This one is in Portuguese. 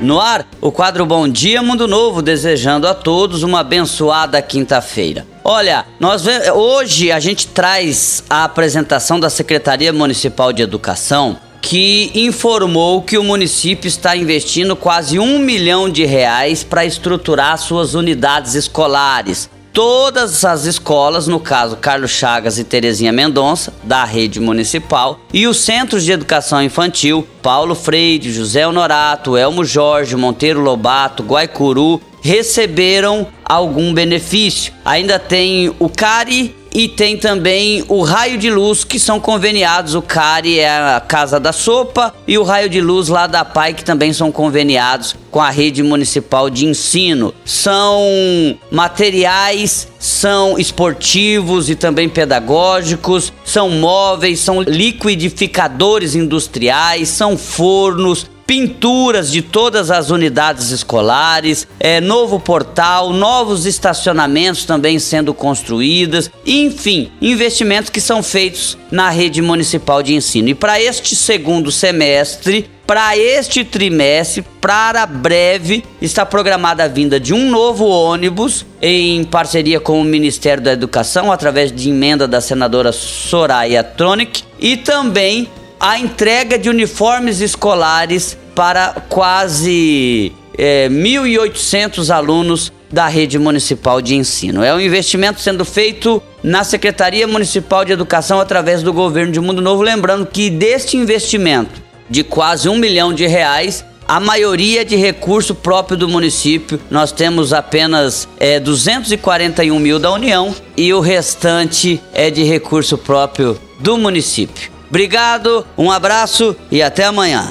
No ar, o quadro Bom Dia Mundo Novo, desejando a todos uma abençoada quinta-feira. Olha, nós hoje a gente traz a apresentação da Secretaria Municipal de Educação que informou que o município está investindo quase um milhão de reais para estruturar suas unidades escolares todas as escolas, no caso Carlos Chagas e Terezinha Mendonça, da rede municipal, e os centros de educação infantil Paulo Freire, José Honorato, Elmo Jorge, Monteiro Lobato, Guaicuru, receberam algum benefício. Ainda tem o CARI e tem também o raio de luz que são conveniados. O CARI é a Casa da Sopa e o raio de luz lá da PAI que também são conveniados com a rede municipal de ensino. São materiais, são esportivos e também pedagógicos, são móveis, são liquidificadores industriais, são fornos, pinturas de todas as unidades escolares, é, novo portal, novos estacionamentos também sendo construídos, enfim, investimentos que são feitos na rede municipal de ensino. E para este segundo semestre, para este trimestre, para breve, está programada a vinda de um novo ônibus em parceria com o Ministério da Educação, através de emenda da senadora Soraya Tronic, e também a entrega de uniformes escolares para quase é, 1.800 alunos da rede municipal de ensino. É um investimento sendo feito na Secretaria Municipal de Educação através do governo de Mundo Novo. Lembrando que deste investimento de quase um milhão de reais, a maioria de recurso próprio do município. Nós temos apenas é, 241 mil da União e o restante é de recurso próprio do município. Obrigado, um abraço e até amanhã.